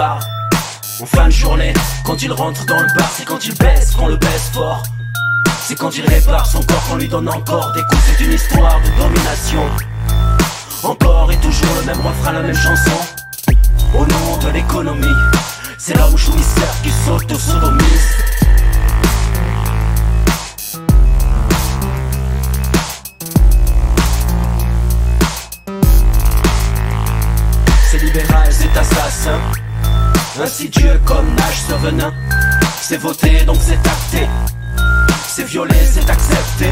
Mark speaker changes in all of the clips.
Speaker 1: En fin de journée, quand il rentre dans le bar, c'est quand il baisse qu'on le baisse fort. C'est quand il répare son corps qu'on lui donne encore des coups. C'est une histoire de domination. Encore et toujours le même refrain, la même chanson. Au nom de l'économie, c'est l'homme jouisseur qui s'auto-sodomise. C'est libéral, c'est assassin. Insidieux comme nage ce venin. C'est voté donc c'est acté. C'est violé, c'est accepté.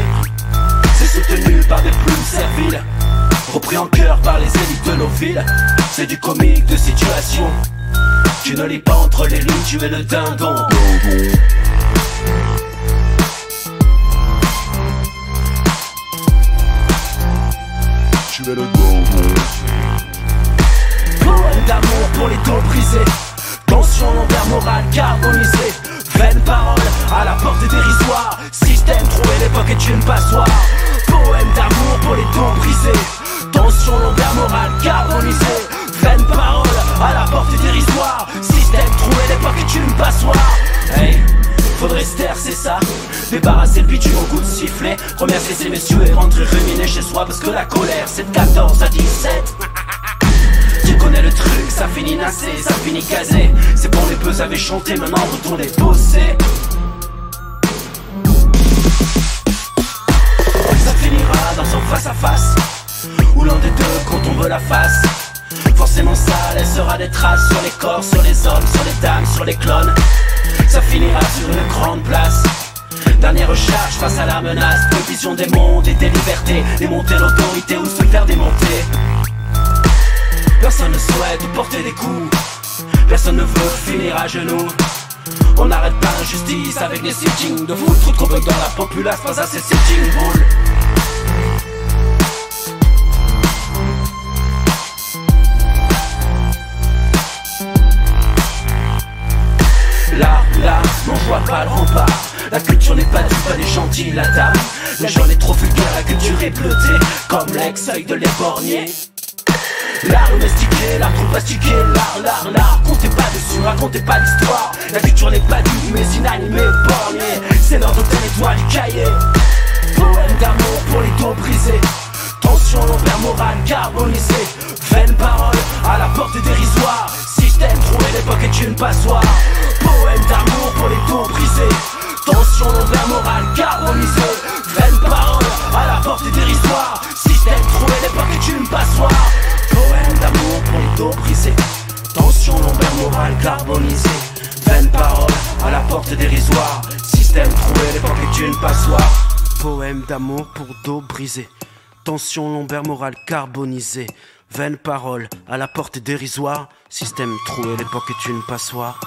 Speaker 1: C'est soutenu par des plumes serviles. Repris en cœur par les élites de nos villes. C'est du comique de situation. Tu ne lis pas entre les lignes, tu es le dindon.
Speaker 2: Tu es le dindon.
Speaker 1: Poème d'amour pour les dos brisés Tension lombaire morale carbonisée Vaine parole à la portée dérisoire Système trouvé l'époque est une passoire. Poème d'amour pour les dos brisés. Tension lombaire morale carbonisée Vaine parole à la portée dérisoire Système trouvé l'époque est une passoire. Hey Faudrait se taire, c'est ça. Débarrasser le bitume au goût de sifflet. Remercier ces messieurs et rentrer ruminer chez soi Parce que la colère c'est de 14 à 17 tu connais le truc, ça finit nassé, ça finit casé. C'est bon les peu avaient chanté, maintenant retournez bosser. Ça finira dans son face à face Ou l'un des deux quand on veut la face. Forcément ça laissera des traces sur les corps, sur les hommes, sur les dames, sur les clones. Ça finira sur une grande place. Dernière recharge face à la menace vision des mondes et des libertés. Démonter l'autorité ou se faire démonter Personne ne souhaite porter des coups. Personne ne veut finir à genoux. On n'arrête pas l'injustice avec des sittings de foutre trop de dans la populace à ces sitting bulls Là, là, non je vois pas le rempart La culture n'est pas du pas des gentils, la dame. Les gens est trop vulgaire, la culture est bleutée Comme l'ex-œil de l'éborgné L'art domestiqué, l'art trop plastiqué, l'art, l'art, l'art. Comptez pas dessus, racontez pas l'histoire. La culture n'est pas due, mais inanimée, bornée. C'est de territoire du cahier. Poème d'amour pour les dos brisés. Tension lombaire morale carbonisée Vaine parole à la portée dérisoire. Système trouvé, l'époque est une passoire Poème d'amour pour les dos brisés. Tension lombaire morale carbonisée Vaine parole à la portée dérisoire. Système trouvé, l'époque est une passoire Poème d'amour pour dos brisés Tension lombaire morale carbonisée. Vaine parole à la porte dérisoire Système trouvé, l'époque est une passoire. Poème d'amour pour dos brisés Tension lombaire morale carbonisée. Vaine parole à la porte dérisoire Système trouvé, l'époque est une passoire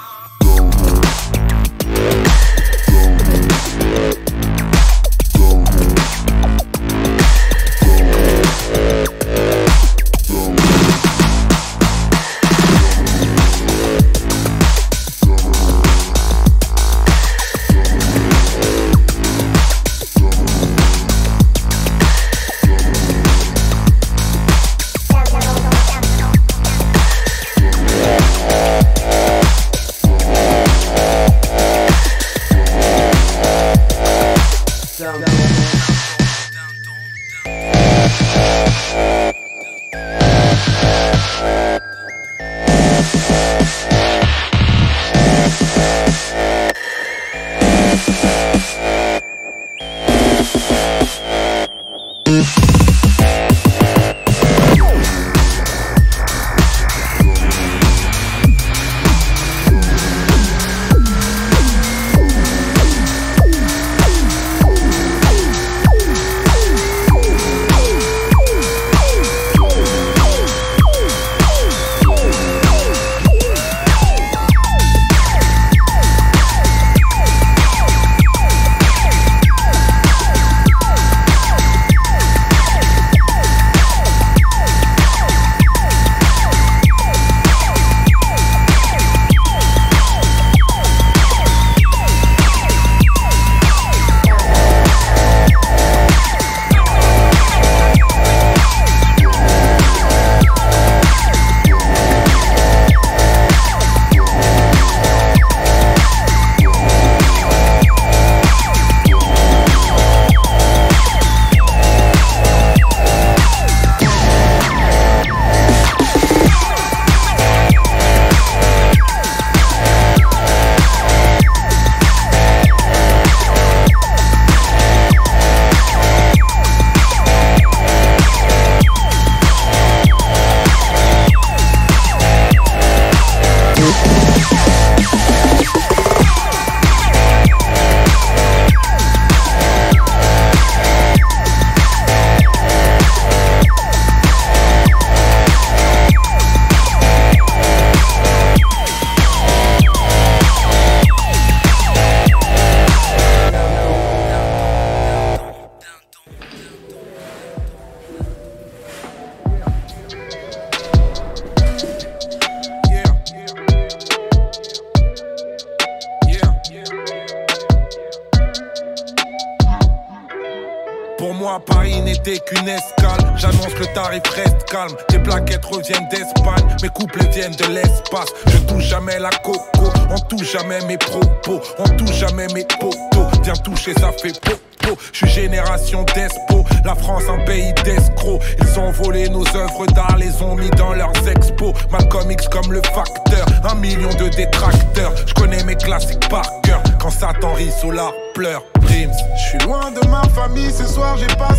Speaker 2: fait popo. Je suis génération d'espo, la France un pays d'escrocs. Ils ont volé nos œuvres d'art, les ont mis dans leurs expos. Malcolm X comme le facteur, un million de détracteurs. Je connais mes classiques par cœur. Quand Satan rit, Solar pleure. Je suis loin de ma famille, ce soir j'ai pas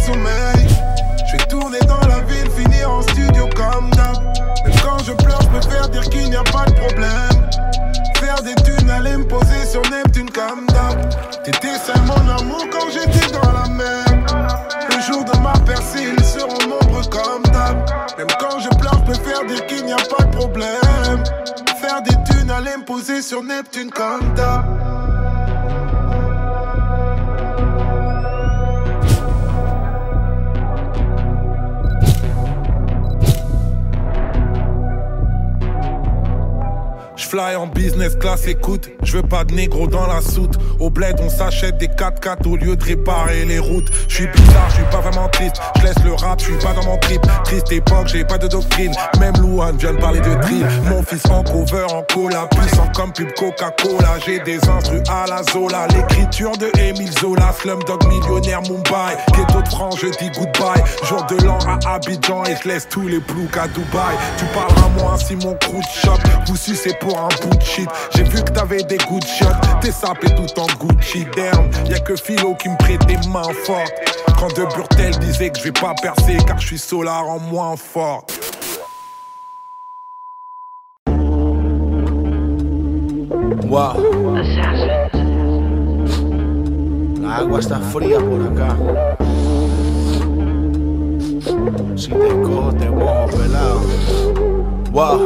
Speaker 2: ils seront nombreux comme d'hab. Même quand je pleure, je préfère dire qu'il n'y a pas de problème. Faire des thunes, aller me poser sur Neptune comme d'hab. Fly en business class, écoute, je veux pas de négro dans la soute. Au bled, on s'achète des 4x4 au lieu de réparer les routes. Je suis bizarre, je suis pas vraiment triste. Je laisse le rap, je suis pas dans mon trip. Triste époque, j'ai pas de doctrine. Même Louane vient de parler de drill. Mon fils en cover, en cola, puissant comme pub Coca-Cola. J'ai des instrus à la Zola. L'écriture de Emile Zola, Slumdog millionnaire Mumbai. Ghetto de France, je dis goodbye. Jour de l'an à Abidjan et je laisse tous les ploucs à Dubaï. Tu parles à moi si mon crew de shop. Vous sucez pour J'ai vu que t'avais des good shots. T'es sapé tout en Gucci down. Y'a que Philo qui me prête des mains fortes. Quand De Burtel disait que je vais pas percer car je suis solar en moins fort.
Speaker 3: Wow. La agua está fría por acá. Si te cojo, te mojo pelado. Wow,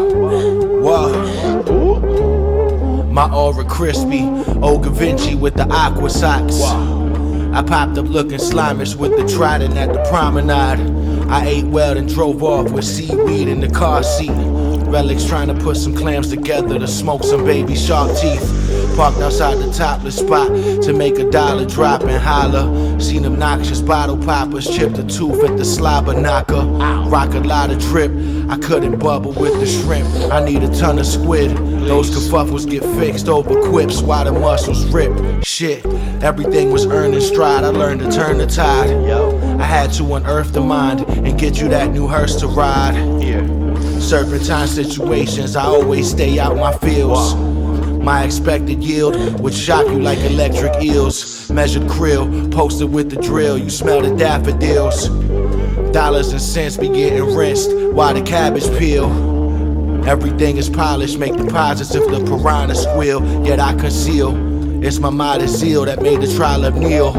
Speaker 3: wow. My aura crispy, old Vinci with the aqua socks. I popped up looking slimish with the trident at the promenade. I ate well and drove off with seaweed in the car seat. Relics trying to put some clams together to smoke some baby shark teeth. Parked outside the topless spot to make a dollar drop and holler. Seen obnoxious bottle poppers chip the tooth at the slobber knocker. Rock a lot of drip. I couldn't bubble with the shrimp. I need a ton of squid. Those kerfuffles get fixed over quips while the muscles rip. Shit, everything was earned in stride. I learned to turn the tide. I had to unearth the mind and get you that new hearse to ride. Serpentine situations, I always stay out my fields. My expected yield would shock you like electric eels. Measured krill, posted with the drill, you smell the daffodils. Dollars and cents be getting rinsed while the cabbage peel. Everything is polished, make deposits if the piranha squeal, yet I conceal. It's my modest zeal that made the trial of Neil.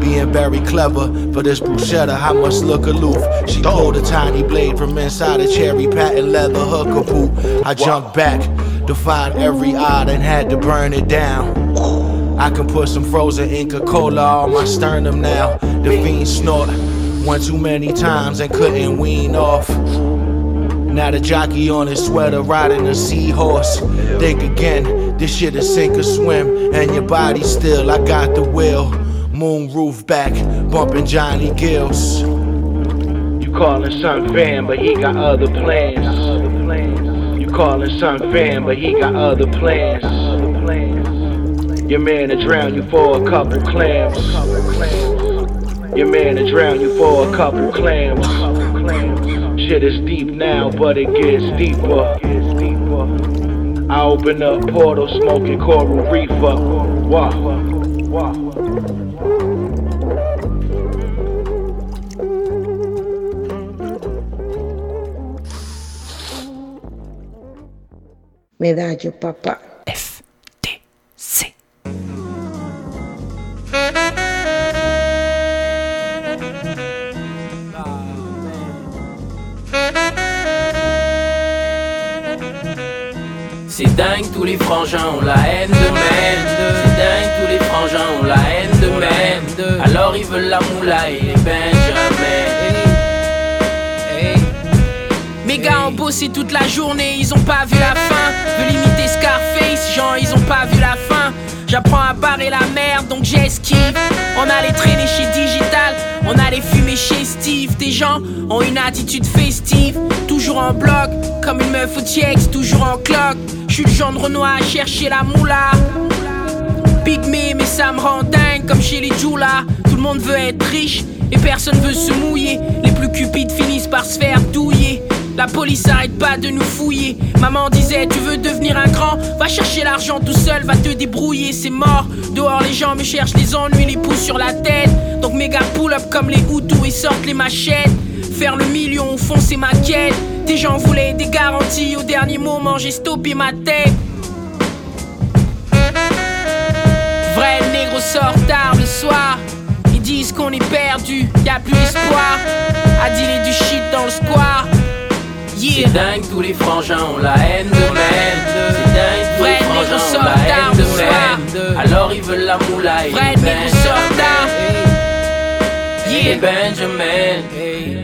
Speaker 3: Being very clever for this bruschetta, I must look aloof. She pulled a tiny blade from inside a cherry patent leather hooker boot. I jumped back, defied every odd, and had to burn it down. I can put some frozen Inca Cola on my sternum now. The fiend snort one too many times and couldn't wean off. Now the jockey on his sweater riding a seahorse. Think again, this shit is sink or swim, and your body still. I got the will. Moon roof back, bumping Johnny Gills. You callin' son fan, but he got other plans. You callin' son fan, but he got other plans. Your man to drown you for a couple clams. Your man to drown you for a couple clams. Shit is deep now, but it gets deeper. I open up portal, smoking coral reef Wah,
Speaker 4: wah, Me
Speaker 1: da yo papá. Tous les frangins ont la haine de même. C'est dingue, tous les frangins ont la haine de même. Alors ils veulent la moula et les Benjamin.
Speaker 5: Mes gars ont bossé toute la journée, ils ont pas vu la fin. Veux limiter Scarface, genre ils ont pas vu la fin. J'apprends à barrer la merde, donc j'esquive. On allait traîner chez Digital, on allait fumer gens ont une attitude festive, toujours en bloc, comme une meuf au TX, toujours en cloque. Je suis le genre de Renoir à chercher la moula. Big me, mais ça me rend dingue, comme chez les Jula. Tout le monde veut être riche, et personne veut se mouiller. Les plus cupides finissent par se faire douiller. La police arrête pas de nous fouiller. Maman disait Tu veux devenir un grand? Va chercher l'argent tout seul, va te débrouiller, c'est mort. Dehors, les gens me cherchent les ennuis, les pouces sur la tête. Donc méga pull up comme les Hutus et sortent les machettes. Faire le million au fond, c'est ma quête. Des gens voulaient des garanties, au dernier moment, j'ai stoppé ma tête. Vrai négro sort tard le soir. Ils disent qu'on est perdu, y a plus d'espoir. À dealer du shit dans le square.
Speaker 1: C'est dingue, tous les frangins ont la haine de même. C'est dingue, tous les frangins ont la haine de même. Alors ils veulent la moula et
Speaker 5: Vrai négro sort tard.
Speaker 1: Et Benjamin.
Speaker 5: Hey,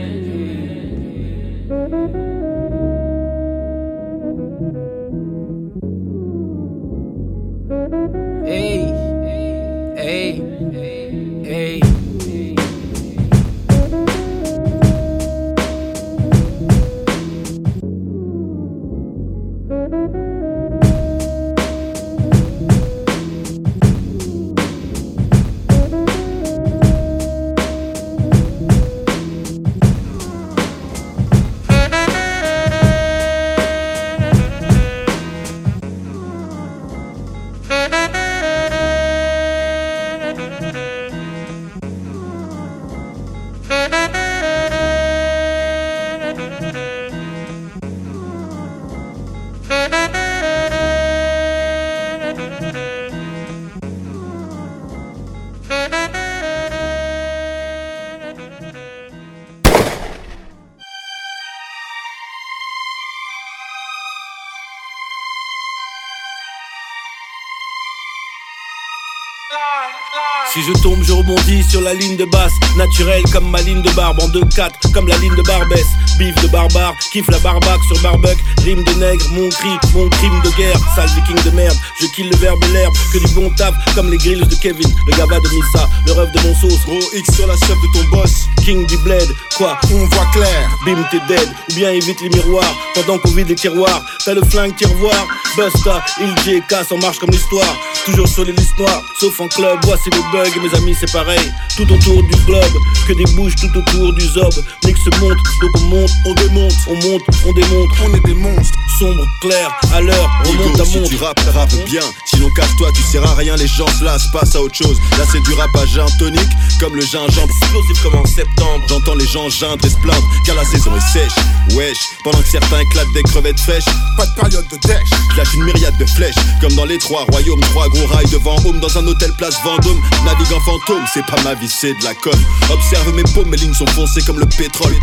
Speaker 6: sur la ligne de basse, naturelle comme ma ligne de barbe en 2-4, comme la ligne de Barbès. Bif de barbare, kiffe la barbac sur barbuck, rime de nègre, mon cri, mon crime de guerre, sale viking de merde. Je kill le verbe et l'herbe, que du bon taf, comme les grilles de Kevin, le gaba de Missa, le rêve de mon sauce. Gros X sur la chef de ton boss, king du bled, quoi, on voit clair, bim t'es dead, ou bien évite les miroirs, pendant qu'on vide les tiroirs, t'as le flingue qui revoir, Busta, il et casse en marche comme l'histoire, toujours sur les listes sauf en club, voici le bug, mes amis c'est pareil, tout autour du globe, que des bouches tout autour du zob, Mix se monte, donc on monte, on démonte, on monte, on démonte, on est des monstres, sombre, clair, à l'heure, on monte à
Speaker 7: si
Speaker 6: monte.
Speaker 7: tu rappes, rappe bien. Sinon cache-toi, tu sers à rien, les gens se lassent, passe à autre chose. Là c'est du rap à gin tonique, comme le gingembre. Explosif comme en septembre. J'entends les gens geindre et se plaindre, car la saison est sèche. Wesh, pendant que certains éclatent des crevettes fraîches. Pas de période de dèche. Lâche une myriade de flèches, comme dans les trois royaumes. Trois gros rails devant home, dans un hôtel place Vendôme. Navigue en fantôme, c'est pas ma vie, c'est de la conne. Observe mes paumes, mes lignes sont foncées comme le pétrole.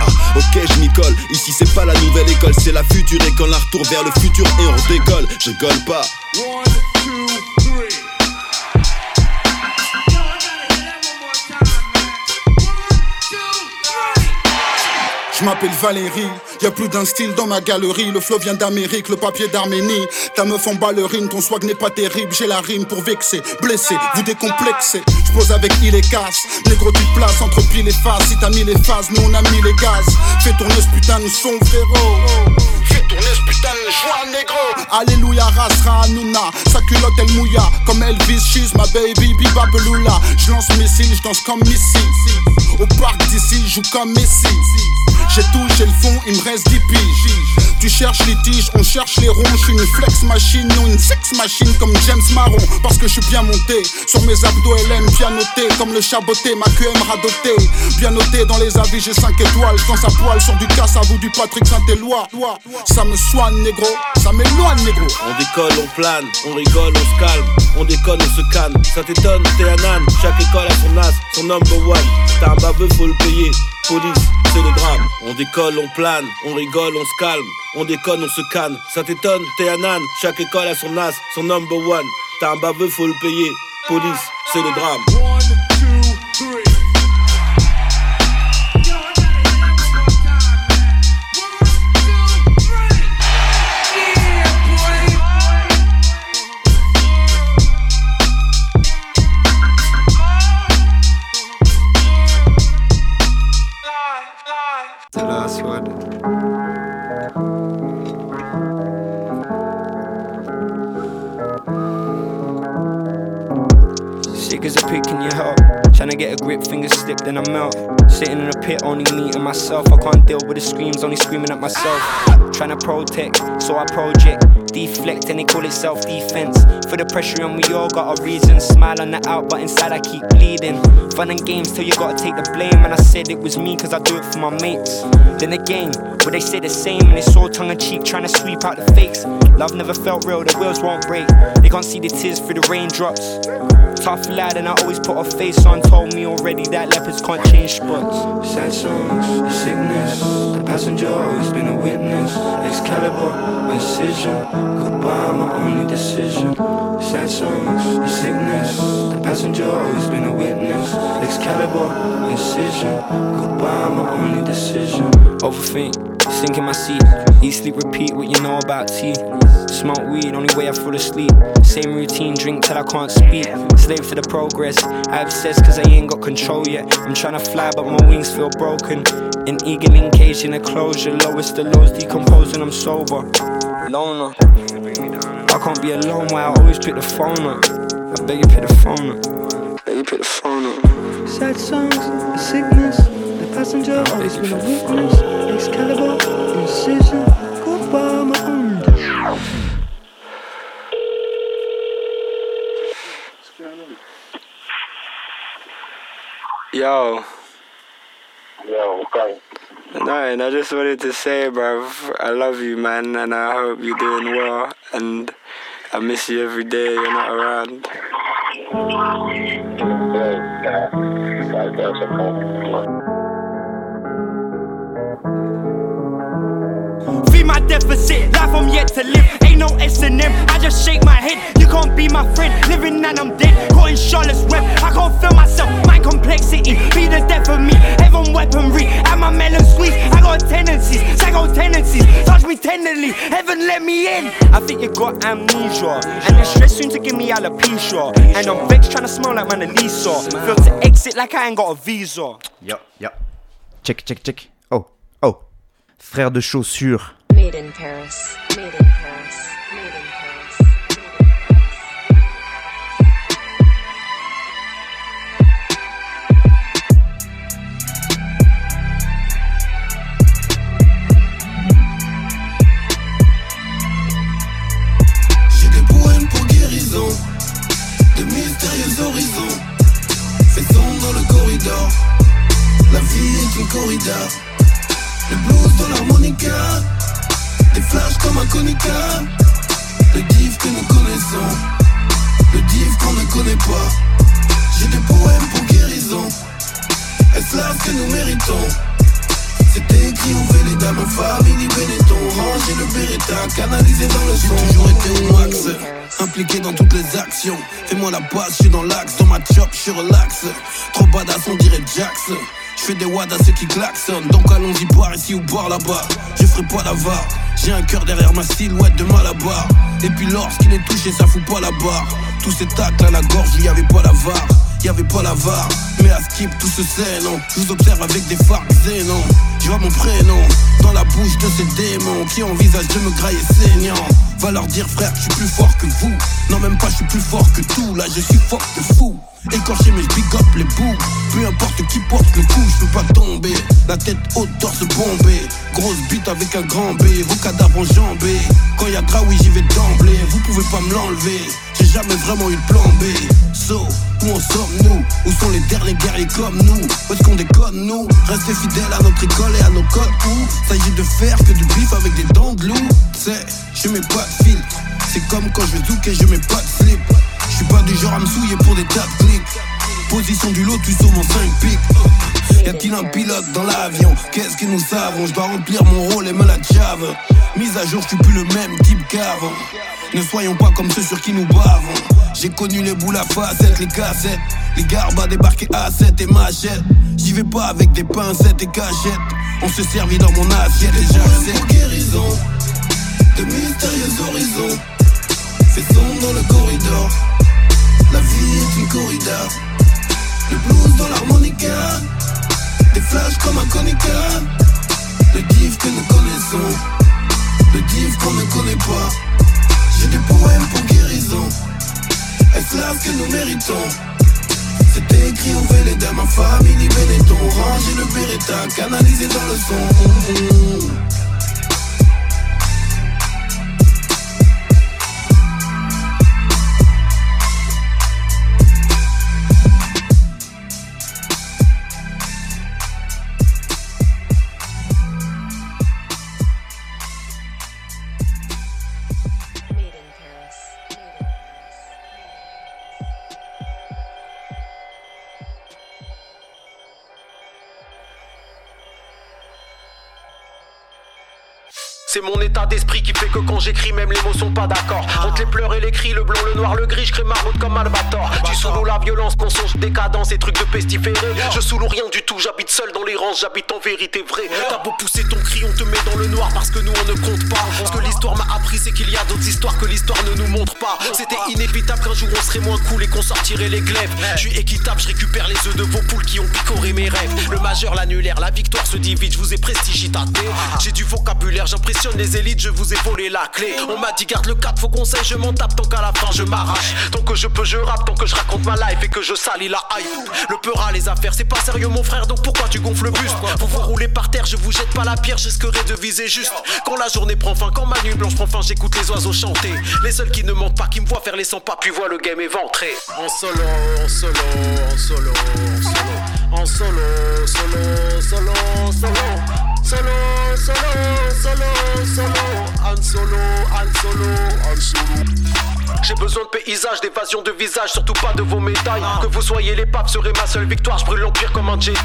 Speaker 7: Ah, ok, je m'y colle. Ici c'est pas la nouvelle école, c'est la future école. Un retour vers le futur et on décolle. Je rigole pas.
Speaker 8: Je m'appelle Valérie, y a plus d'un style dans ma galerie. Le flow vient d'Amérique, le papier d'Arménie. Ta meuf en ballerine, ton swag n'est pas terrible. J'ai la rime pour vexer, blesser, vous décomplexer. Je pose avec il et casse. Négro, tu places entre pile et face. Si t'as mis les phases, nous on a mis les gaz. Fais tourner ce putain de son, frérot. Tourner ce putain de joie, négro. Alléluia, rasra, Hanouna. Sa culotte, elle mouilla. Comme Elvis, she's my baby, biba beloula. Je lance missile, je danse comme Missy. Au parc d'ici, joue comme Messi. J'ai j'ai le fond, il me reste 10 piges. Tu cherches les tiges, on cherche les ronds. Je suis une flex machine, non une sex machine comme James Marron. Parce que je suis bien monté sur mes abdos LM, bien noté comme le chaboté, ma QM radoté. Bien noté dans les avis, j'ai 5 étoiles. Danse à poil sur du casse à vous du Patrick Saint-Éloi. Ça me soigne, négro, ça m'éloigne, négro.
Speaker 6: On décolle, on plane, on rigole, on se calme, on déconne, on se canne. Ça t'étonne, t'es un âne, chaque école a son as, son number one. T'as un baveux, faut le payer. Police, c'est le drame. On décolle, on plane, on rigole, on se calme, on déconne, on se canne. Ça t'étonne, t'es un âne, chaque école a son as, son number one. T'as un baveux, faut le payer. Police, c'est le drame.
Speaker 9: Sick To get a grip, fingers slip, then I melt. Sitting in a pit, only meeting myself. I can't deal with the screams, only screaming at myself. Trying to protect, so I project. Deflect, and they call it self defense. For the pressure on we all got a reason. Smile on the out, but inside I keep bleeding. Fun and games till you gotta take the blame. And I said it was me, cause I do it for my mates. Then again, where they say the same, and it's all tongue in cheek, trying to sweep out the fakes. Love never felt real, the wheels won't break. They can't see the tears through the raindrops. Tough lad, and I always put a face on. Told me already that leopards can't change spots. Sad songs, the sickness. The passenger always been a witness. Excalibur, incision. Goodbye, my only decision. Sad songs, the sickness. The passenger always been a witness. Excalibur, incision. Goodbye, my only decision. Overthink, sink in my seat. Eat, sleep, repeat what you know about tea. Smoke weed, only way I fall asleep. Same routine, drink till I can't speak. Slave to the progress. I obsess cause I ain't got control yet. I'm trying to fly, but my wings feel broken. An eagle encaged in a closure. Lowest the lows decomposing, I'm sober. Loner. I can't be alone, why I always pick the phone up. I beg you pick the phone up. I Beg you pick the phone up.
Speaker 10: Sad songs, sickness, passenger always been a witness. Excalibur, incision, goodbye, my own.
Speaker 9: Yo.
Speaker 11: Yo, okay.
Speaker 9: Nothing, I just wanted to say, bruv, I love you, man, and I hope you're doing well. And I miss you every day you're not around.
Speaker 12: Feed my deficit, life I'm yet to live. Ain't no S and M. I just shake my head. You can't be my friend. Living and I'm dead. Caught in Charlotte's web. I can't feel myself. My complexity. Be the death of me. Heaven weaponry. At my melon squeeze. I got tendencies. Psycho tendencies. Touch me tenderly. Heaven let me in. I think you got amnesia. And the stress soon to give me alopecia. And I'm vexed trying to smell like Mona Lisa. Feel to exit like I ain't got a visa.
Speaker 13: Yo, yo. Check, check, check. Oh, oh. Frère de chaussures.
Speaker 14: Made in Paris. Made in Paris. Made in Paris.
Speaker 15: J'ai des poèmes pour guérison, de mystérieux horizons. Faisons dans le corridor, la vie est une corrida. Le blues dans l'harmonica, flashs comme un conica. Le div que nous connaissons, le div qu'on ne connaît pas. J'ai des poèmes pour guérison, est-ce là ce que nous méritons? C'était écrit, ouvrez les dames en famille, Benetton Rangez le Beretta, canalisé dans le son. J'ai toujours été au max, impliqué dans toutes les actions. Fais-moi la base, je suis dans l'axe, dans ma chop, je suis relax. Trop badass, on dirait Jax je fais des wads à ceux qui klaxonnent. Donc allons-y boire ici ou boire là-bas. Je ferai pas l'avare J'ai un cœur derrière ma silhouette de malabar. Et puis lorsqu'il est touché ça fout pas la barre. Tous ces tacles à la gorge, y avait pas la var. Y avait pas la var, mais à skip tout se sait, non. Je vous observe avec des phares non. Je vois mon prénom dans la bouche de ces démons qui envisagent de me grailler saignant. Va leur dire, frère, je suis plus fort que vous. Non, même pas, je suis plus fort que tout. Là, je suis fort de fou. Écorché, mais je big up les bouts. Peu importe qui porte le coup, je pas tomber. La tête haute, torse bombé. Grosse bite avec un grand B. Vos cadavres enjambés. Quand y a gras, oui, j'y vais d'emblée. Vous pouvez pas me l'enlever. J'ai jamais vraiment eu de plan B. So, comme nous. Où est-ce qu'on déconne nous? Restez fidèles à notre école et à nos codes Où s'agit de faire que du bif avec des dents de loup. C'est, je mets pas de filtre. C'est comme quand je zouk et je mets pas de slip. Je suis pas du genre à me souiller pour des tas de clics. Position du lotus sur mon 5 pics. Y a-t-il un pilote dans l'avion? Qu'est-ce que nous savons Je dois remplir mon rôle et me la jave. Mise à jour, je suis plus le même type qu'avant. Ne soyons pas comme ceux sur qui nous bavons J'ai connu les boules à facettes, les cassettes. Les garbes à débarquer à 7 et machettes J'y vais pas avec des pincettes et cachettes. On se servit dans mon assiette et j'accepte guérison De mystérieux horizons. Faisons dans le corridor. La vie est une corrida. Le blues dans l'harmonica. Des flashs comme un conica. Le div que nous connaissons. Le div qu'on ne connaît pas. J'ai des poèmes pour guérison esclaves que nous méritons? C'est écrit au les dames, famille, Benetton. Ranger le beretta, canalisé dans le son.
Speaker 16: C'est mon état d'esprit qui fait que quand j'écris, même les mots sont pas d'accord. Entre les pleurs et les cris, le blanc, le noir, le gris, je crée marmotte comme Albator. Tu sous la violence, mensonge, décadence et trucs de pestiféré. Je sous rien du tout, j'habite seul dans les rangs, j'habite en vérité vraie. T'as beau pousser ton cri, on te met dans le noir parce que nous on ne compte pas. Ce que l'histoire m'a appris, c'est qu'il y a d'autres histoires que l'histoire ne nous montre pas. C'était inévitable qu'un jour on serait moins cool et qu'on sortirait les glaives. Je suis équitable, je récupère les œufs de vos poules qui ont picoré mes rêves. Le majeur, l'annulaire, la victoire se divise, je vous ai prestigitaté. J'ai du vocabulaire, j'impressionne les élites, je vous ai volé la clé. On m'a dit garde le cap, faut conseil, je m'en tape tant qu'à la fin je m'arrache. Tant que je peux, je rappe, tant que je raconte ma life et que je salis la hype. Le peur à les affaires, c'est pas sérieux mon frère, donc pourquoi tu gonfles le buste Vous vous roulez par terre, je vous jette pas la pierre, j'espérais de viser juste. Quand la journée prend fin, quand ma nuit blanche prend fin, j'écoute les oiseaux chanter. Les seuls qui ne mentent pas, qui me voient faire les 100 pas, puis voient le game éventré. En solo, en solo, en solo, en solo. En solo, solo, solo. Solo, solo, solo, solo. Han solo, Han solo, Han solo. J'ai besoin de paysages, d'évasion de visage, surtout pas de vos médailles. Que vous soyez les papes serait ma seule victoire. Je brûle l'empire comme un Jedi.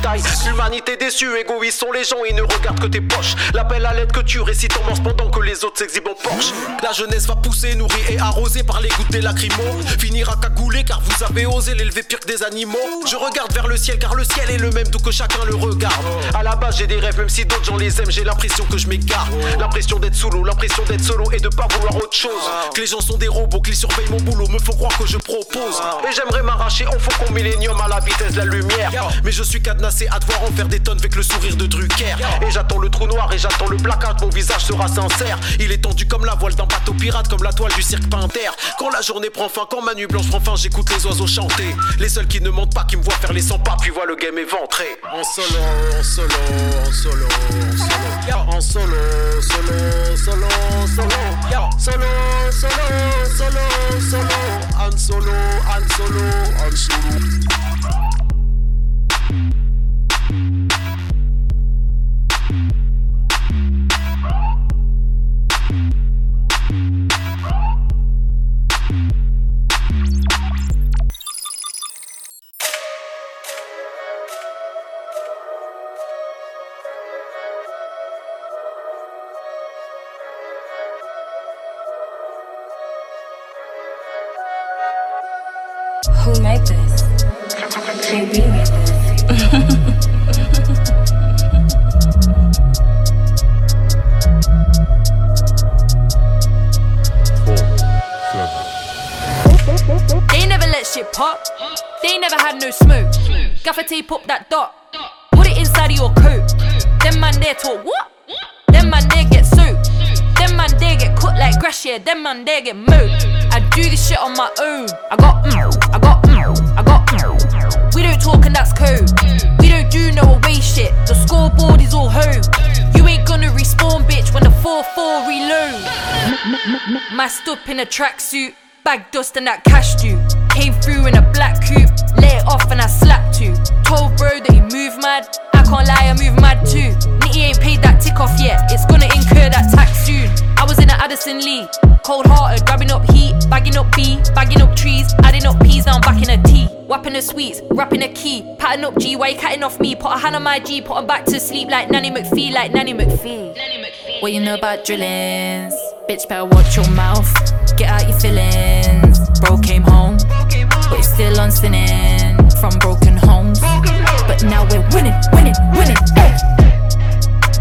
Speaker 16: L'humanité déçue, égoïstes sont les gens, ils ne regardent que tes poches. L'appel à l'aide que tu récites en morse pendant que les autres s'exhibent en Porsche. La jeunesse va pousser, nourrie et arrosée par les gouttes des lacrymos. Finira cagoulé car vous avez osé l'élever pire que des animaux. Je regarde vers le ciel car le ciel est le même d'où que chacun le regarde. À la base, j'ai des rêves, même si d'autres gens les aiment, j'ai l'impression que je m'égare. L'impression d'être solo, l'impression d'être solo et de pas vouloir autre chose. Que les gens sont des robots, qu'ils surveillent mon boulot, me font croire que je propose. Et j'aimerais m'arracher en faucon millénium à la vitesse de la lumière. Mais je suis cadenassé à devoir en faire des tonnes avec le sourire de Drucker. Et j'attends le trou noir et j'attends le blackout, mon visage sera sincère. Il est tendu comme la voile d'un bateau pirate, comme la toile du cirque Pinter. Quand la journée prend fin, quand ma nuit blanche prend fin, j'écoute les oiseaux chanter. Les seuls qui ne mentent pas, qui me voient faire les 100 pas, puis voient le game éventré. En solo, en solo, en solo, en solo. En solo, solo, solo, solo. Solo, solo, solo, solo. Han solo, Han solo, Han solo.
Speaker 17: Pop. They never had no smoke. Gaffer tape up that dot. Put it inside of your coat. Them man there talk what? Them man there get soaked. Them man there get cut like grass, yeah. Them man there get mowed. I do this shit on my own. I got mm, I got mm, I got mm. We don't talk and that's code. We don't do no away shit. The scoreboard is all home. You ain't gonna respawn, bitch, when the 4-4 reload. Masked up in a tracksuit, bag dust and that cash due. Came through in a black coupe, let it off and I slapped you. Told bro that he move mad, I can't lie, I move mad too. Nitty ain't paid that tick off yet, it's gonna incur that tax soon. I was in a Addison Lee, cold hearted, grabbing up heat, bagging up B, bagging up trees, adding up peas, now I'm back in a T. Whapping the sweets, rapping a key, patting up G, why you off me? Put a hand on my G, put him back to sleep like Nanny McPhee, like Nanny McPhee. What you know about drillings? Bitch, better watch your mouth. Get out your feelings. Bro came home, but he's still on sinning from broken homes. But now we're winning, winning, winning.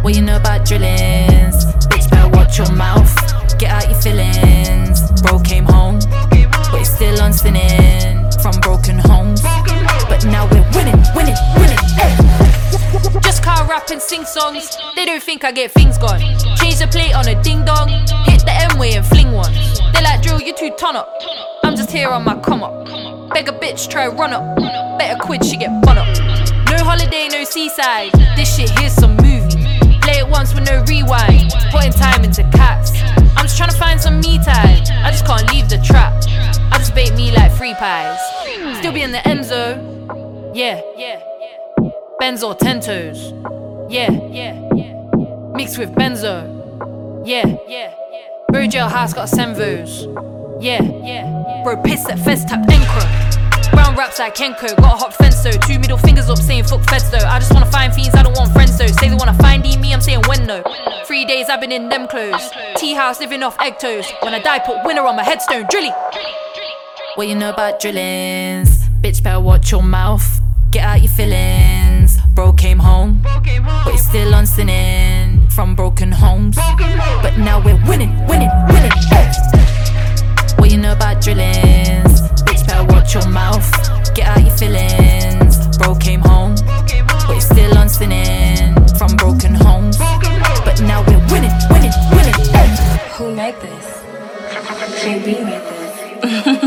Speaker 17: What you know about drillings? Bitch, better watch your mouth. Get out your feelings. Bro came home, but he's still on sinning from broken homes. But now we're winning, winning, winning. Hey. Just can't rap and sing songs. They don't think I get things gone. Change the plate on a ding dong. Hit the M way and fling one. They like drill, you too ton up. I'm just here on my come up. Beg a bitch, try run up. Better quid, she get bun up. No holiday, no seaside. This shit here's some movie. Play it once with no rewind. Putting time into cats. I'm just trying to find some me time. I just can't leave the trap. I just bait me like free pies. Still be in the Enzo. Yeah, yeah, Benzo Tentos. Yeah, yeah, yeah. Mixed with Benzo. Yeah, yeah, yeah. Bro jailhouse got Senvos. Yeah, yeah. Bro pissed at Fez tap Encro. Brown raps like Kenko, got a hot fence though. Two middle fingers up saying fuck feds though. I just wanna find fiends, I don't want friends though. Say they wanna find E me, I'm saying when no. Three days I've been in them clothes. Tea house living off egg toast. When I die, put winner on my headstone. Drilly. What you know about drillings? Bitch, better watch your mouth. Get out your feelings. Bro came home, but he's still on sinning from broken homes. But now we're winning, winning, winning. What you know about drillings? Bitch, better watch your mouth. Get out your feelings. Bro came home, but he's still on sinning from broken homes. But now we're winning, winning, winning.
Speaker 14: Who made this? JB made this.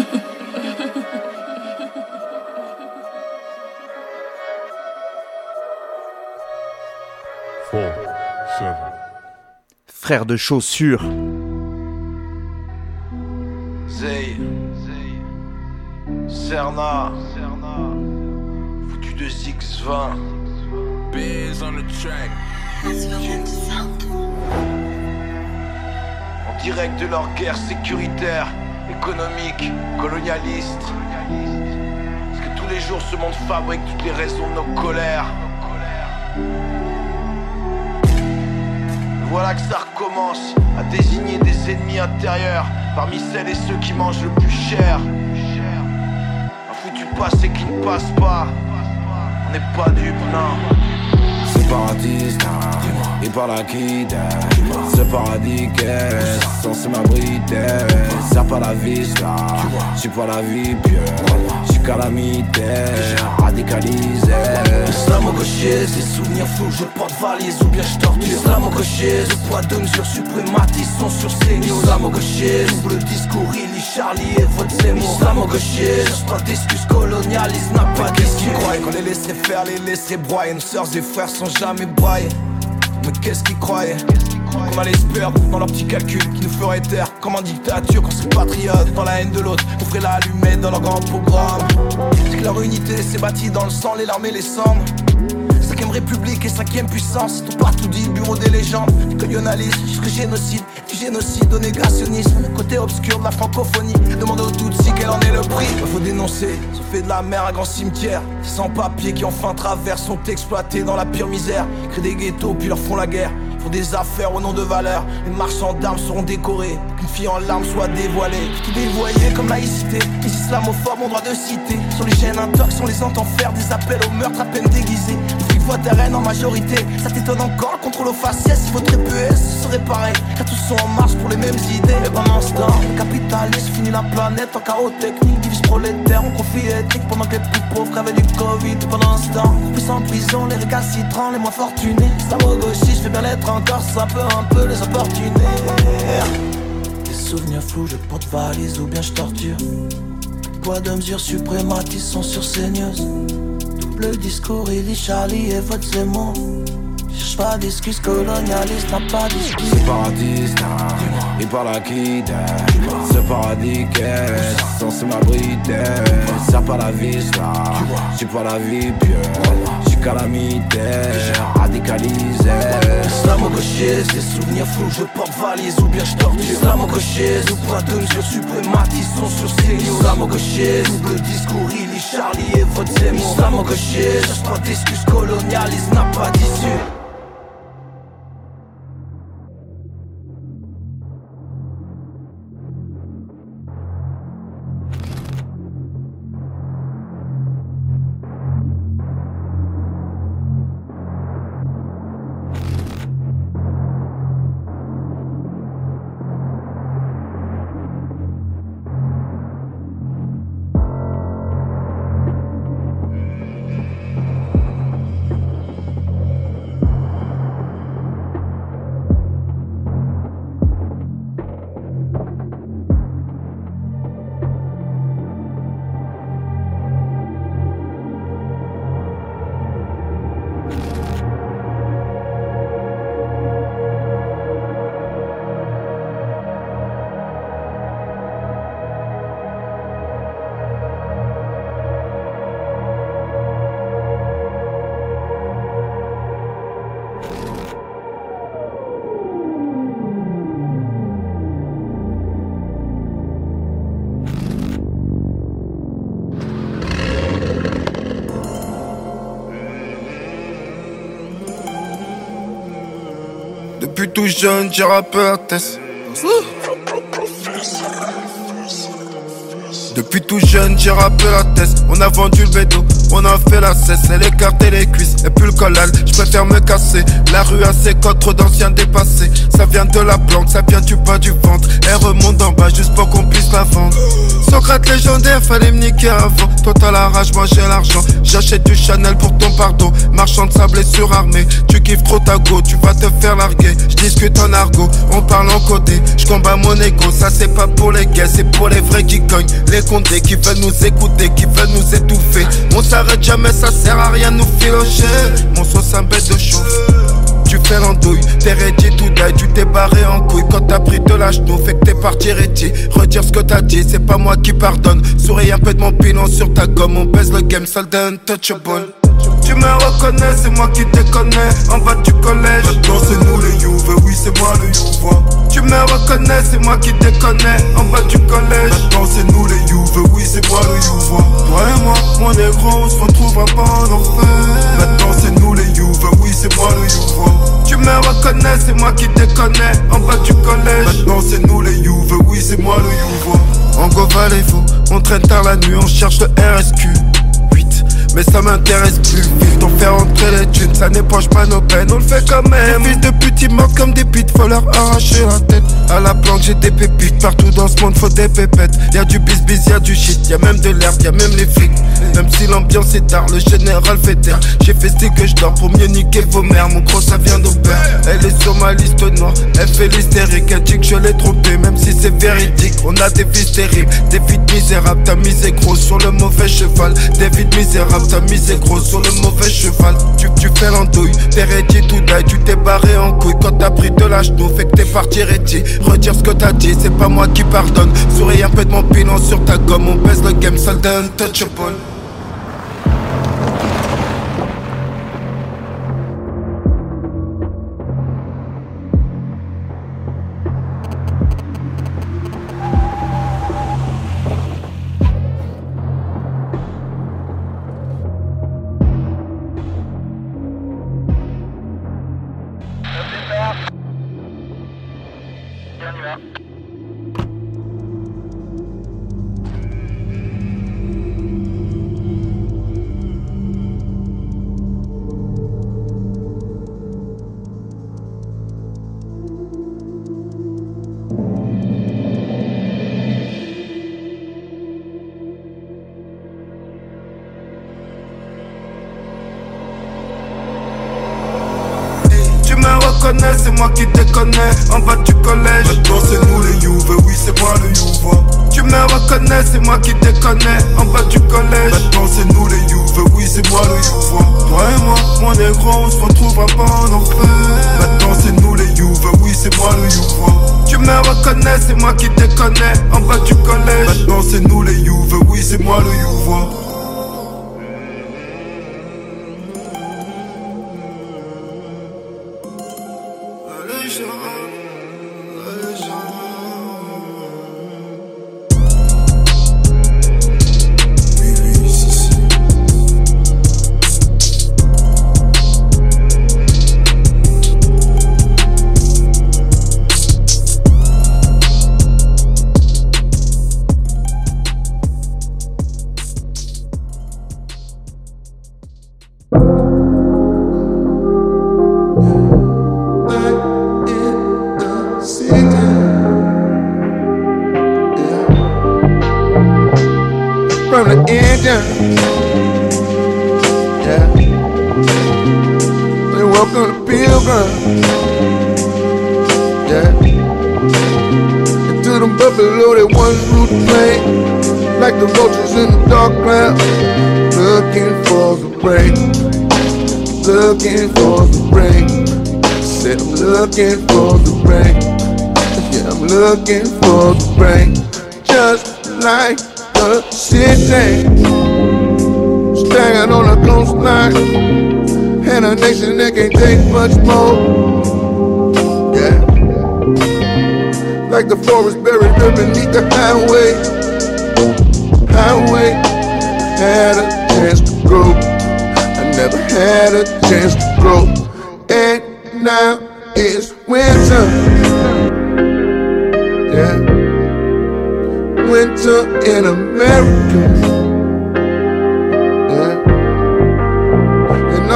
Speaker 13: De chaussures.
Speaker 3: Serna, foutu de X20,
Speaker 18: Biz on the track.
Speaker 3: en direct de leur guerre sécuritaire, économique, colonialiste. Parce que tous les jours ce monde fabrique toutes les raisons de nos colères. Voilà que ça recommence à désigner des ennemis intérieurs parmi celles et ceux qui mangent le plus cher. Un foutu passé qui ne passe pas. On n'est pas dupes, non.
Speaker 19: Ce paradis, il parle à qui Ce paradis qu'est censé m'abriter. Ça pas la là. J'suis pas la vie pure J'suis calamitaire, radicalisé.
Speaker 20: Islamo-gauchiste, les souvenirs flous, je porte valise ou bien je torture. Islamo-gauchiste, le poids de mesure suprématiste sont sur ses niveaux Islamo-gauchiste, double discours, il lit Charlie et vote Zemmour Islamo-gauchiste, pas d'excuses colonialisme n'a pas d'excuses
Speaker 19: Croyez qu'on les laisserait faire, les laisserait broyer? Nos sœurs et frères sont jamais braillés Mais qu'est-ce qu'ils croyaient? Qu'on allait se perdre dans leurs petits calculs Qui nous feraient taire. Comme en dictature Qu'on serait patriote dans la haine de l'autre Qu'on ferait la allumette dans leur grand programme. C'est que leur unité s'est bâtie dans le sang, les larmes et les cendres? République et cinquième puissance. Tout partout dit bureau des légendes. Jusqu'au génocide Du génocide au négationnisme. Côté obscur de la francophonie Demande aux Tutsis quel en est le prix. Faut dénoncer, se fait de la mer un grand cimetière. Sans-papiers qui enfin traversent sont exploités dans la pire misère. Créent des ghettos puis leur font la guerre font des affaires au nom de valeur. Les marchands d'armes seront décorés. Qu'une fille en larmes soit dévoilée. Tout dévoyé comme laïcité. Les islamophobes ont droit de citer. Sur les chaînes intox, on les entend faire des appels au meurtre à peine déguisés. Flics voient terrain en majorité. Ça t'étonne encore, le contrôle aux faciès. Il faudrait peu ce serait pareil. Car tous sont en marche pour les mêmes idées. Et pendant ce temps, le capitalisme finit la planète en chaos technique. Divise prolétaire en conflit ethnique. Pendant que les plus pauvres crèvent du Covid. Pendant ce temps, plus en prison, les récalcitrants, les moins fortunés. Islamo-gauchiste, je fais bien l'être encore, ça peut un peu les importuner. Des souvenirs flous, je porte valise ou bien je torture. Poids de mesure suprématistes sont sur saigneuse. Double discours, il Charlie et vote Zemmour. Cherche pas d'excuses colonialistes, n'a pas d'excuses.
Speaker 20: Ce paradis, il parle à qui Ce paradis qu'est censé m'abriter Ça pas la vie, là J'suis pas la vie J'suis calamitaire, Islamo-gauchiste, des souvenirs flous, je porte valise ou bien je torture Islamo-gauchiste, le poids de mesure suprématistes sont sur ses niveaux Islamo-gauchiste, double discours, il Charlie et vote Zemmour. Islamo-gauchiste, cherche pas d'excuses colonialisme n'a pas d'issue
Speaker 21: tout jeune, j'ai rappeur. Depuis tout jeune, j'ai test. On a vendu le bédo, on a fait la cesse. Elle écartait les cuisses et puis le collal. Je préfère me casser. La rue a ses codes, trop d'anciens dépassés. Ça vient de la planque, ça vient du bas du ventre. Elle remonte en bas juste pour qu'on puisse la vendre. Socrate légendaire, fallait me niquer avant. Toi t'as la rage, moi j'ai l'argent. J'achète du Chanel pour ton pardon. Marchand de sable et surarmé. Tu kiffes trop ta go, tu vas te faire larguer. Je discute en argot, on parle en côté. Je combats mon ego, ça c'est pas pour les gays, c'est pour les vrais qui cognent. Les condés qui veulent nous écouter, qui veulent nous étouffer. Jamais, ça sert à rien nous filocher. Mon son c'est un bête de chauffe. Tu fais l'andouille, t'es ready tout die, tu t'es barré en couille quand t'as pris de la genou, fait que t'es parti ready. Redire ce que t'as dit, c'est pas moi qui pardonne. Souris un peu de mon pilon sur ta gomme, on baise le game, soldat untouchable. Tu me reconnais, c'est moi qui te connais en bas du collège.
Speaker 22: Maintenant c'est nous les Youves, oui c'est moi le Youvois.
Speaker 21: Tu me reconnais, c'est moi qui te connais en bas du collège.
Speaker 22: Maintenant c'est nous les Youves, oui c'est moi le Youvois.
Speaker 21: Toi et moi, mon négro, on se retrouvera pas en enfer.
Speaker 22: Maintenant c'est nous les Youves, oui c'est moi le Youvois.
Speaker 21: Tu me reconnais, c'est moi qui te connais en bas du collège.
Speaker 22: Maintenant c'est nous les Youves, oui c'est moi le Youvois.
Speaker 21: En go les faux, on traîne tard la nuit, on cherche le RSQ. 8 mais ça m'intéresse plus vite. On fait rentrer les thunes, ça n'épanche pas nos peines, on le fait quand même. Fils de pute, ils comme des putes, faut leur arracher la tête. À la planque, j'ai des pépites, partout dans ce monde, faut des pépettes. Y'a du bis bis, y'a du shit, y'a même de l'herbe, y'a même les flics. Même si l'ambiance est tard, le général fait taire. J'ai ce que je dors pour mieux niquer vos mères. Mon gros, ça vient d'au père. Elle est sur ma liste noire, elle fait l'hystérique. Elle dit que je l'ai trompé, même si c'est véridique. On a des fils terribles, des vides misérables. T'as misé gros sur le mauvais cheval, des vides misérables ta mise est grosse sur le mauvais cheval. Tu, tu fais l'andouille, t'es ready tout die, tu t'es barré en couille quand t'as pris de la genou, fait que t'es parti ready. Retire ce que t'as dit, c'est pas moi qui pardonne. Souris un peu de mon pilon sur ta gomme, on baisse le game, soldat untouchable.
Speaker 23: illusion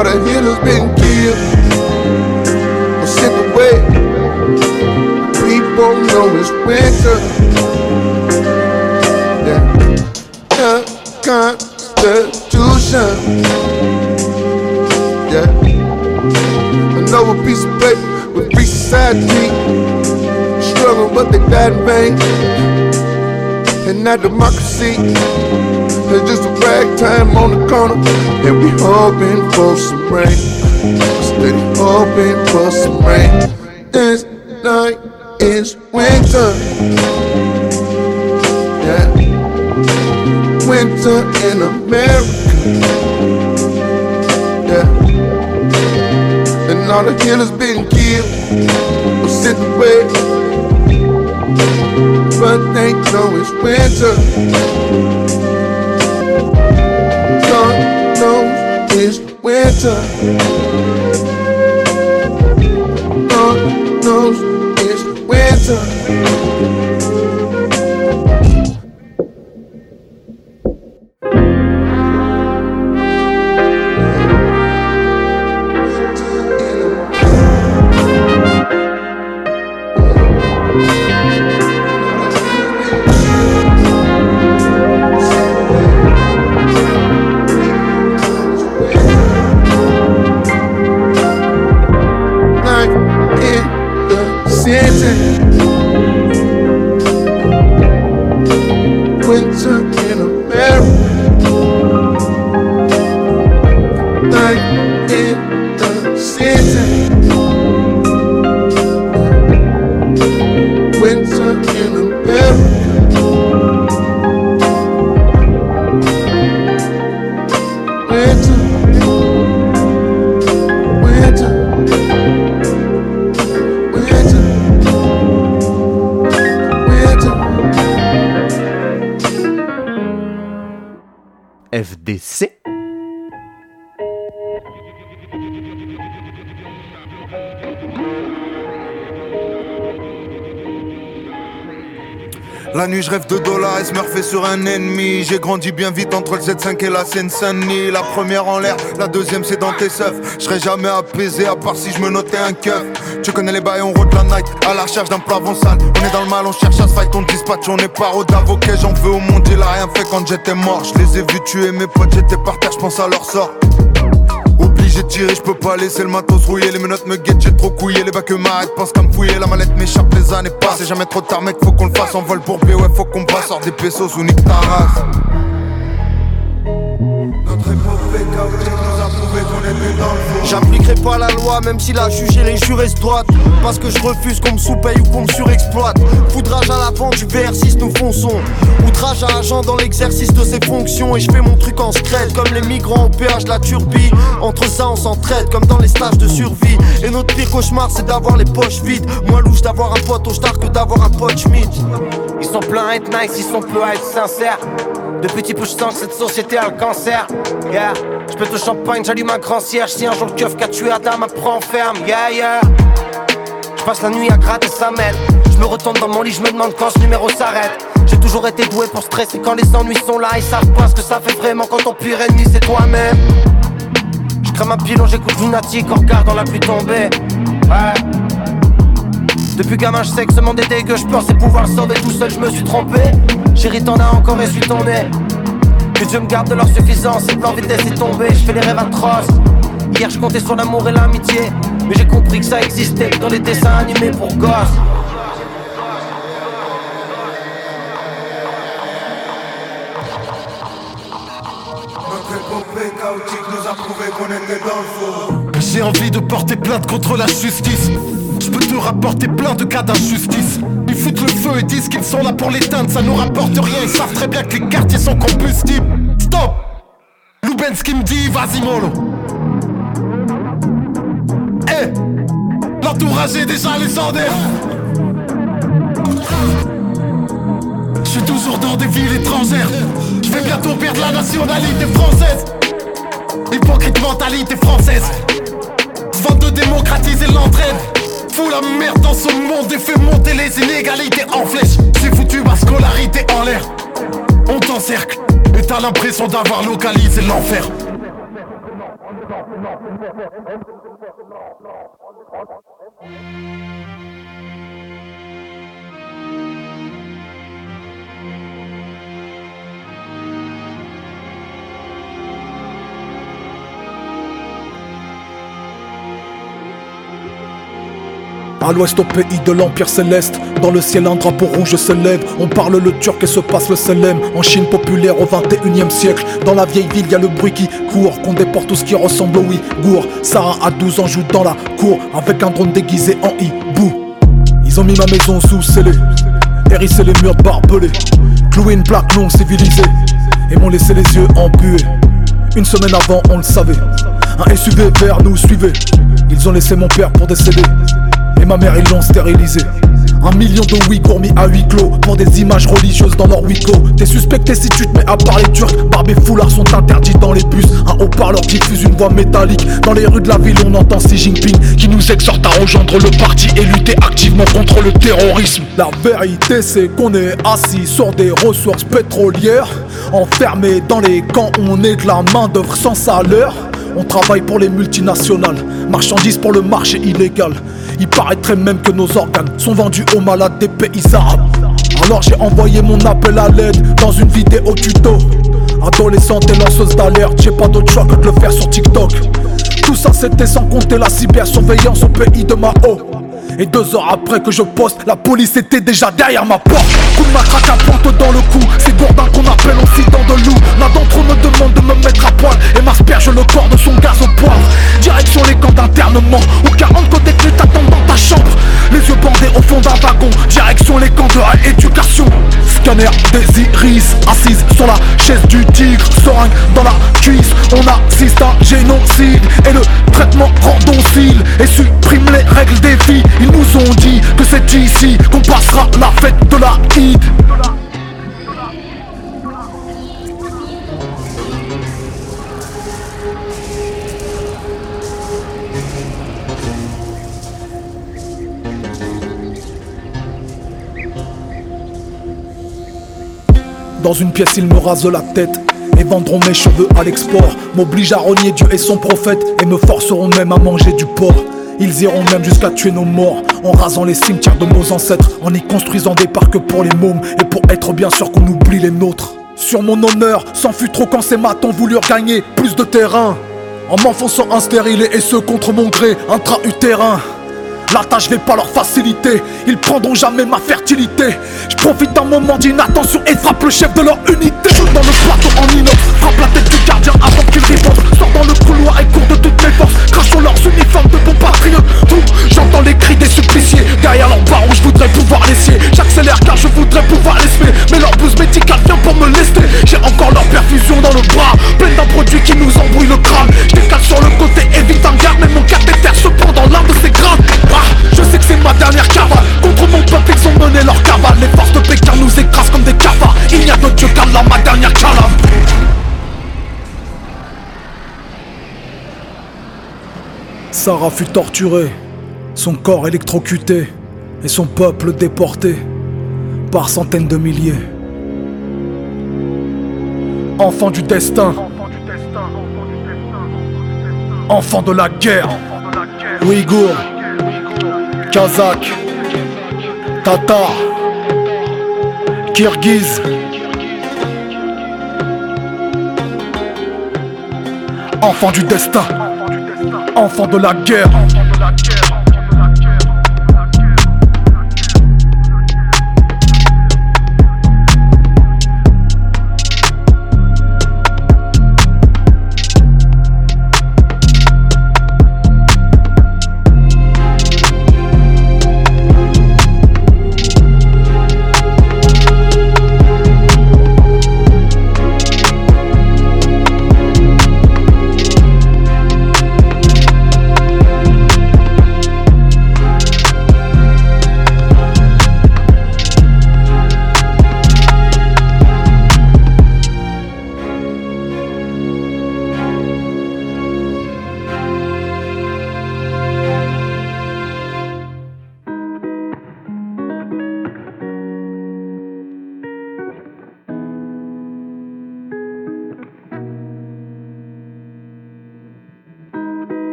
Speaker 23: all the healers been killed or sent away. People know it's winter. Yeah. The Constitution. Yeah. Another piece of paper with free society. Struggle, but they died in vain. And that democracy is just a ragtime on the corner. And we hoping for some rain. Steady hoping for some rain. This night is winter. Yeah. Winter in America. Yeah. And all the killers been killed or sent away. But they know it's winter. Santa. In America.
Speaker 13: FDC.
Speaker 21: Je rêve de dollars et Smurfé sur un ennemi. J'ai grandi bien vite entre le 7-5 et la Seine-Saint-Denis. La première en l'air, la deuxième c'est dans tes seufs. Je serai jamais apaisé à part si je me notais un keuf. Tu connais les bails, on roule la night à la recherche d'un plavon sale. On est dans le mal, on cherche à se fight, on dispatch, on est paro d'avocat. J'en veux au monde, il a rien fait quand j'étais mort. Je les ai vus tuer mes potes, j'étais par terre, je pense à leur sort. De tirer, je peux pas laisser le matos rouiller. Les menottes me guettent, j'ai trop couillé. Les bacs m'arrêtent, pense qu'à me fouiller. La mallette m'échappe, les années passent. C'est jamais trop tard, mec, faut qu'on le fasse. En vol pour B, ouais, faut qu'on passe. Sors des pesos ou nique ta race. Notre épopée
Speaker 24: J'appliquerai pas la loi même si la juge et les jurés se droite Parce que je refuse qu'on me sous-paye ou qu'on me surexploite. Foudrage à la vente du VR6 nous fonçons. Outrage à agent dans l'exercice de ses fonctions. Et je fais mon truc en secret comme les migrants au péage de la turbie. Entre ça on s'entraide comme dans les stages de survie. Et notre pire cauchemar c'est d'avoir les poches vides. Moins louche d'avoir un pote au star que d'avoir un pote Schmidt.
Speaker 25: Ils sont pleins à être nice, ils sont peu à être sincères. De petits peu, je sens que cette société a le cancer. Yeah, je peux te champagne, j'allume un grand cierge. Si un jour le keuf qu'a tué Adam prend ferme. Yeah, yeah. Je passe la nuit à gratter sa mêle. Je me retourne dans mon lit, je me demande quand ce numéro s'arrête. J'ai toujours été doué pour stresser quand les ennuis sont là. Ils savent pas ce que ça fait vraiment quand ton pire ennemi c'est toi-même. Je crame un pilon, j'écoute Lunatic en regardant la pluie tomber. Ouais. Depuis gamin, je sais que ce monde est dégueu, je pensais pouvoir le sauver tout seul, je me suis trompé. Chérie, t'en as encore et suis tombé. Que Dieu me garde de leur suffisance, et plan vitesse est tombé, je fais les rêves atroces. Hier, je comptais sur l'amour et l'amitié, mais j'ai compris que ça existait que dans les dessins animés pour gosses.
Speaker 21: Notre épopée chaotique nous a prouvé qu'on était dans le faux.
Speaker 26: J'ai envie de porter plainte contre la justice. Je peux te rapporter plein de cas d'injustice. Ils foutent le feu et disent qu'ils sont là pour l'éteindre. Ça nous rapporte rien, ils savent très bien que les quartiers sont combustibles. Stop! Lubensky me dit, vas-y mollo. Eh! L'entourage est déjà légendaire. Je suis toujours dans des villes étrangères. Je vais bientôt perdre la nationalité française. Hypocrite mentalité française. Se vante de démocratiser l'entraide.
Speaker 27: Fous la merde dans ce monde et fais monter les inégalités en flèche. C'est foutu ma scolarité en l'air. On t'encercle et t'as l'impression d'avoir localisé l'enfer.
Speaker 28: À l'ouest au pays de l'Empire céleste, dans le ciel un drapeau rouge se lève. On parle le turc et se passe le selem. En Chine populaire au 21 e siècle, dans la vieille ville y a le bruit qui court, qu'on déporte tout ce qui ressemble au Ouïghour. Sarah à 12 ans joue dans la cour avec un drone déguisé en hibou. Ils ont mis ma maison sous scellé, hérissé les murs barbelés, cloué une plaque non civilisée et m'ont laissé les yeux embués. Une semaine avant, on le savait. Un SUV vert nous suivait. Ils ont laissé mon père pour décéder. Et ma mère, ils l'ont stérilisé. Un million de Ouïghours mis à huis clos pour des images religieuses dans leur clos. T'es suspecté si tu te mets à parler turc. Barbe et foulards sont interdits dans les bus. Un haut-parleur diffuse une voix métallique. Dans les rues de la ville, on entend Xi Jinping qui nous exhorte à rejoindre le parti et lutter activement contre le terrorisme. La vérité, c'est qu'on est assis sur des ressources pétrolières. Enfermés dans les camps, on est de la main-d'œuvre sans salaire. On travaille pour les multinationales, marchandises pour le marché illégal. Il paraîtrait même que nos organes sont vendus aux malades des pays arabes. Alors j'ai envoyé mon appel à l'aide dans une vidéo tuto. Adolescente et lanceuse d'alerte, j'ai pas d'autre choix que de le faire sur TikTok. Tout ça c'était sans compter la cybersurveillance au pays de Mao. Et deux heures après que je poste, la police était déjà derrière ma porte. Coup de matraque à pointe dans le cou, c'est Gourdin qu'on appelle aussi dans de loup. L'un d'entre demande et supprime les règles des vies. Ils nous ont dit que c'est ici qu'on passera la fête de la Eid. Dans une pièce, ils me rasent la tête et vendront mes cheveux à l'export. M'obligent à renier Dieu et son prophète et me forceront même à manger du porc. Ils iront même jusqu'à tuer nos morts en rasant les cimetières de nos ancêtres, en y construisant des parcs pour les mômes et pour être bien sûr qu'on oublie les nôtres. Sur mon honneur, s'en fut trop quand ces matons voulurent gagner plus de terrain. En m'enfonçant un stérile et ce contre mon gré intra-utérin. La tâche n'est pas leur faciliter, ils prendront jamais ma fertilité. Je profite d'un moment d'inattention et frappe le chef de leur unité. Shoot dans le plateau en inox, frappe la tête du gardien avant qu'il riposte. Sors dans le couloir et cours de toutes mes forces. Crachons leurs uniformes de compatriotes. Tout, j'entends les cris des suppliciés. Derrière leur barreau, je voudrais pouvoir les. J'accélère car je voudrais pouvoir les. Mais leur blouse médicale vient pour me lester. J'ai encore leur perfusion dans le bras, pleine d'un produit qui nous embrouille le crâne. Je sur le côté, évite un garde, mais mon cathéter se prend dans l'un de ses grades. Je sais que c'est ma dernière cavale. Contre mon peuple ils ont mené leur cavale. Les forces de Pékin nous écrasent comme des cafards. Il n'y a que Dieu qu'Allah ma dernière calame Sarah fut torturée. Son corps électrocuté Et son peuple déporté Par centaines de milliers. Enfant du destin. Enfant de la guerre. Ouïghour Kazakh, Tatar, Kirghiz, enfant du destin, enfant de la guerre.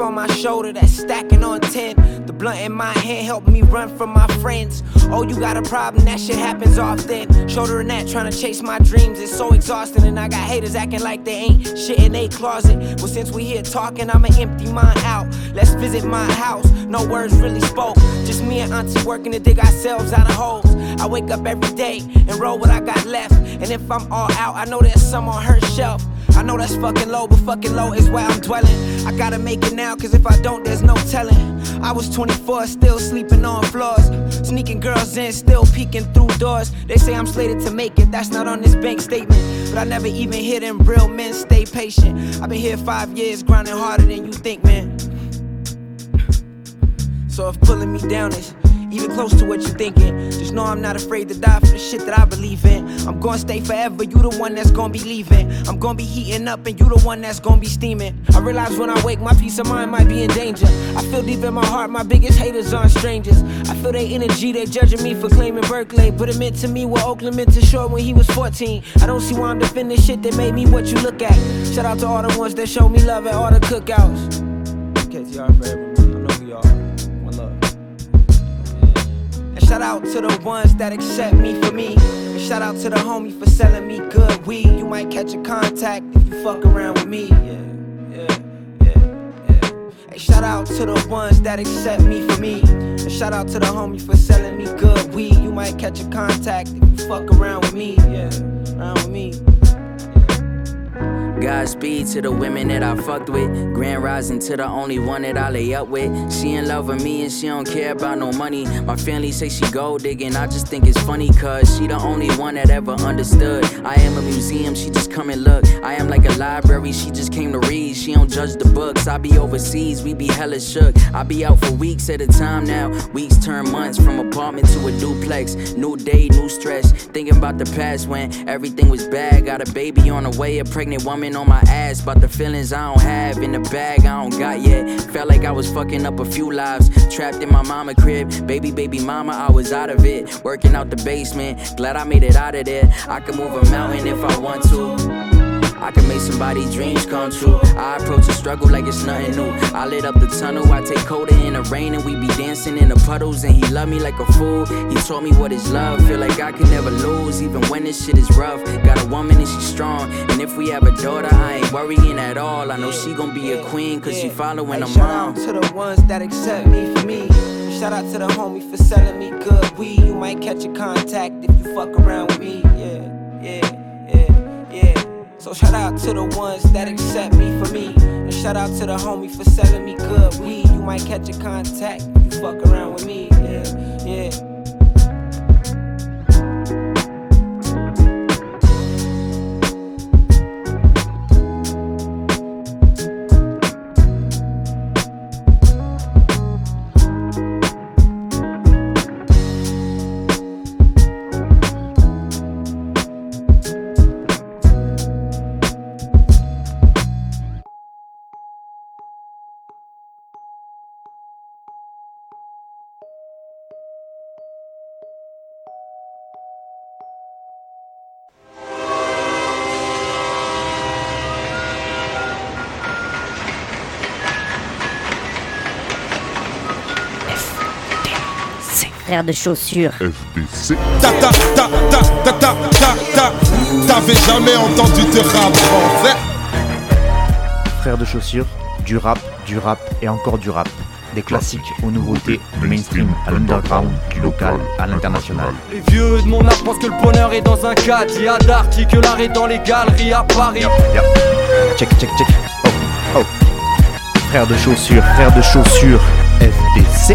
Speaker 29: On my shoulder that's stacking on 10. The blunt in my hand helped me run from my friends. Oh, you got a problem, that shit happens often. Shoulder and that, trying to chase my dreams, it's so exhausting. And I got haters acting like they ain't shit in they closet. Well, since we here talking, I'ma empty mine out. Let's visit my house, no words really spoke. Just me and Auntie working to dig ourselves out of holes. I wake up every day and roll what I got left. And if I'm all out, I know there's some on her shelf. I know that's fucking low, but fucking low is where I'm dwelling. I gotta make it now, cause if I don't, there's no telling. I was 24, still sleeping on floors. Sneaking girls in, still peeking through doors. They say I'm slated to make it, that's not on this bank statement. But I never even hear them real men stay patient. I've been here five years, grinding harder than you think, man. So if pulling me down is even close to what you're thinking, just know I'm not afraid to die for the shit that I believe in. I'm gonna stay forever, you the one that's gonna be leaving. I'm gonna be heating up and you the one that's gonna be steaming. I realize when I wake, my peace of mind might be in danger. I feel deep in my heart, my biggest haters aren't strangers. I feel their energy, they judging me for claiming Berkeley. But it meant to me what Oakland meant to Short when he was 14. I don't see why I'm defending shit that made me what you look at. Shout out to all the ones that show me love at all the cookouts. KTR forever. I know who y'all shout out to the ones that accept me for me. And shout out to the homie for selling me good weed. You might catch a contact if you fuck around with me. Yeah, yeah, yeah, yeah. Hey, shout out to the ones that accept me for me. And shout out to the homie for selling me good weed. You might catch a contact if you fuck around with me. Yeah, around with me.
Speaker 30: Godspeed to the women that I fucked with. Grand rising to the only one that I lay up with. She in love with me and she don't care about no money. My family say she gold digging. I just think it's funny cause she the only one that ever understood. I am a museum, she just come and look. I am like a library, she just came to read. She don't judge the books. I be overseas, we be hella shook. I be out for weeks at a time now. Weeks turn months from apartment to a duplex. New day, new stress. Thinking about the past when everything was bad. Got a baby on the way, a pregnant woman on my ass. About the feelings I don't have in the bag I don't got yet. Felt like I was fucking up a few lives. Trapped in my mama crib. Baby, baby mama, I was out of it. Working out the basement. Glad I made it out of there. I could move a mountain if I want to. I can make somebody's dreams come true. I approach a struggle like it's nothing new. I lit up the tunnel, I take coda in the rain, and we be dancing in the puddles. And he love me like a fool. He taught me what is love. Feel like I can never lose, even when this shit is rough. Got a woman and she's strong. And if we have a daughter, I ain't worrying at all. I know she gon' be a queen, cause she following her
Speaker 29: Shout
Speaker 30: mom.
Speaker 29: out to the ones that accept me for me. Shout out to the homie for selling me good weed. You might catch a contact if you fuck around with me. Yeah, yeah. So shout out to the ones that accept me for me. And shout out to the homie for selling me good weed. You might catch a contact you fuck around with me. Yeah, yeah.
Speaker 31: Frère de chaussures.
Speaker 2: FBC. Ta ta ta ta ta ta ta ta. T'avais jamais entendu de rap français
Speaker 13: Frères de chaussures, du rap, du rap et encore du rap. Des classiques aux nouveautés, du mainstream à l'underground, du local à l'international.
Speaker 32: Les vieux de mon âge pensent que le bonheur est dans un cadre. Il y a d'arty que l'art est dans les galeries à Paris.
Speaker 13: Check, check, check. Oh, oh. Frères de chaussures, frères de chaussures, FBC.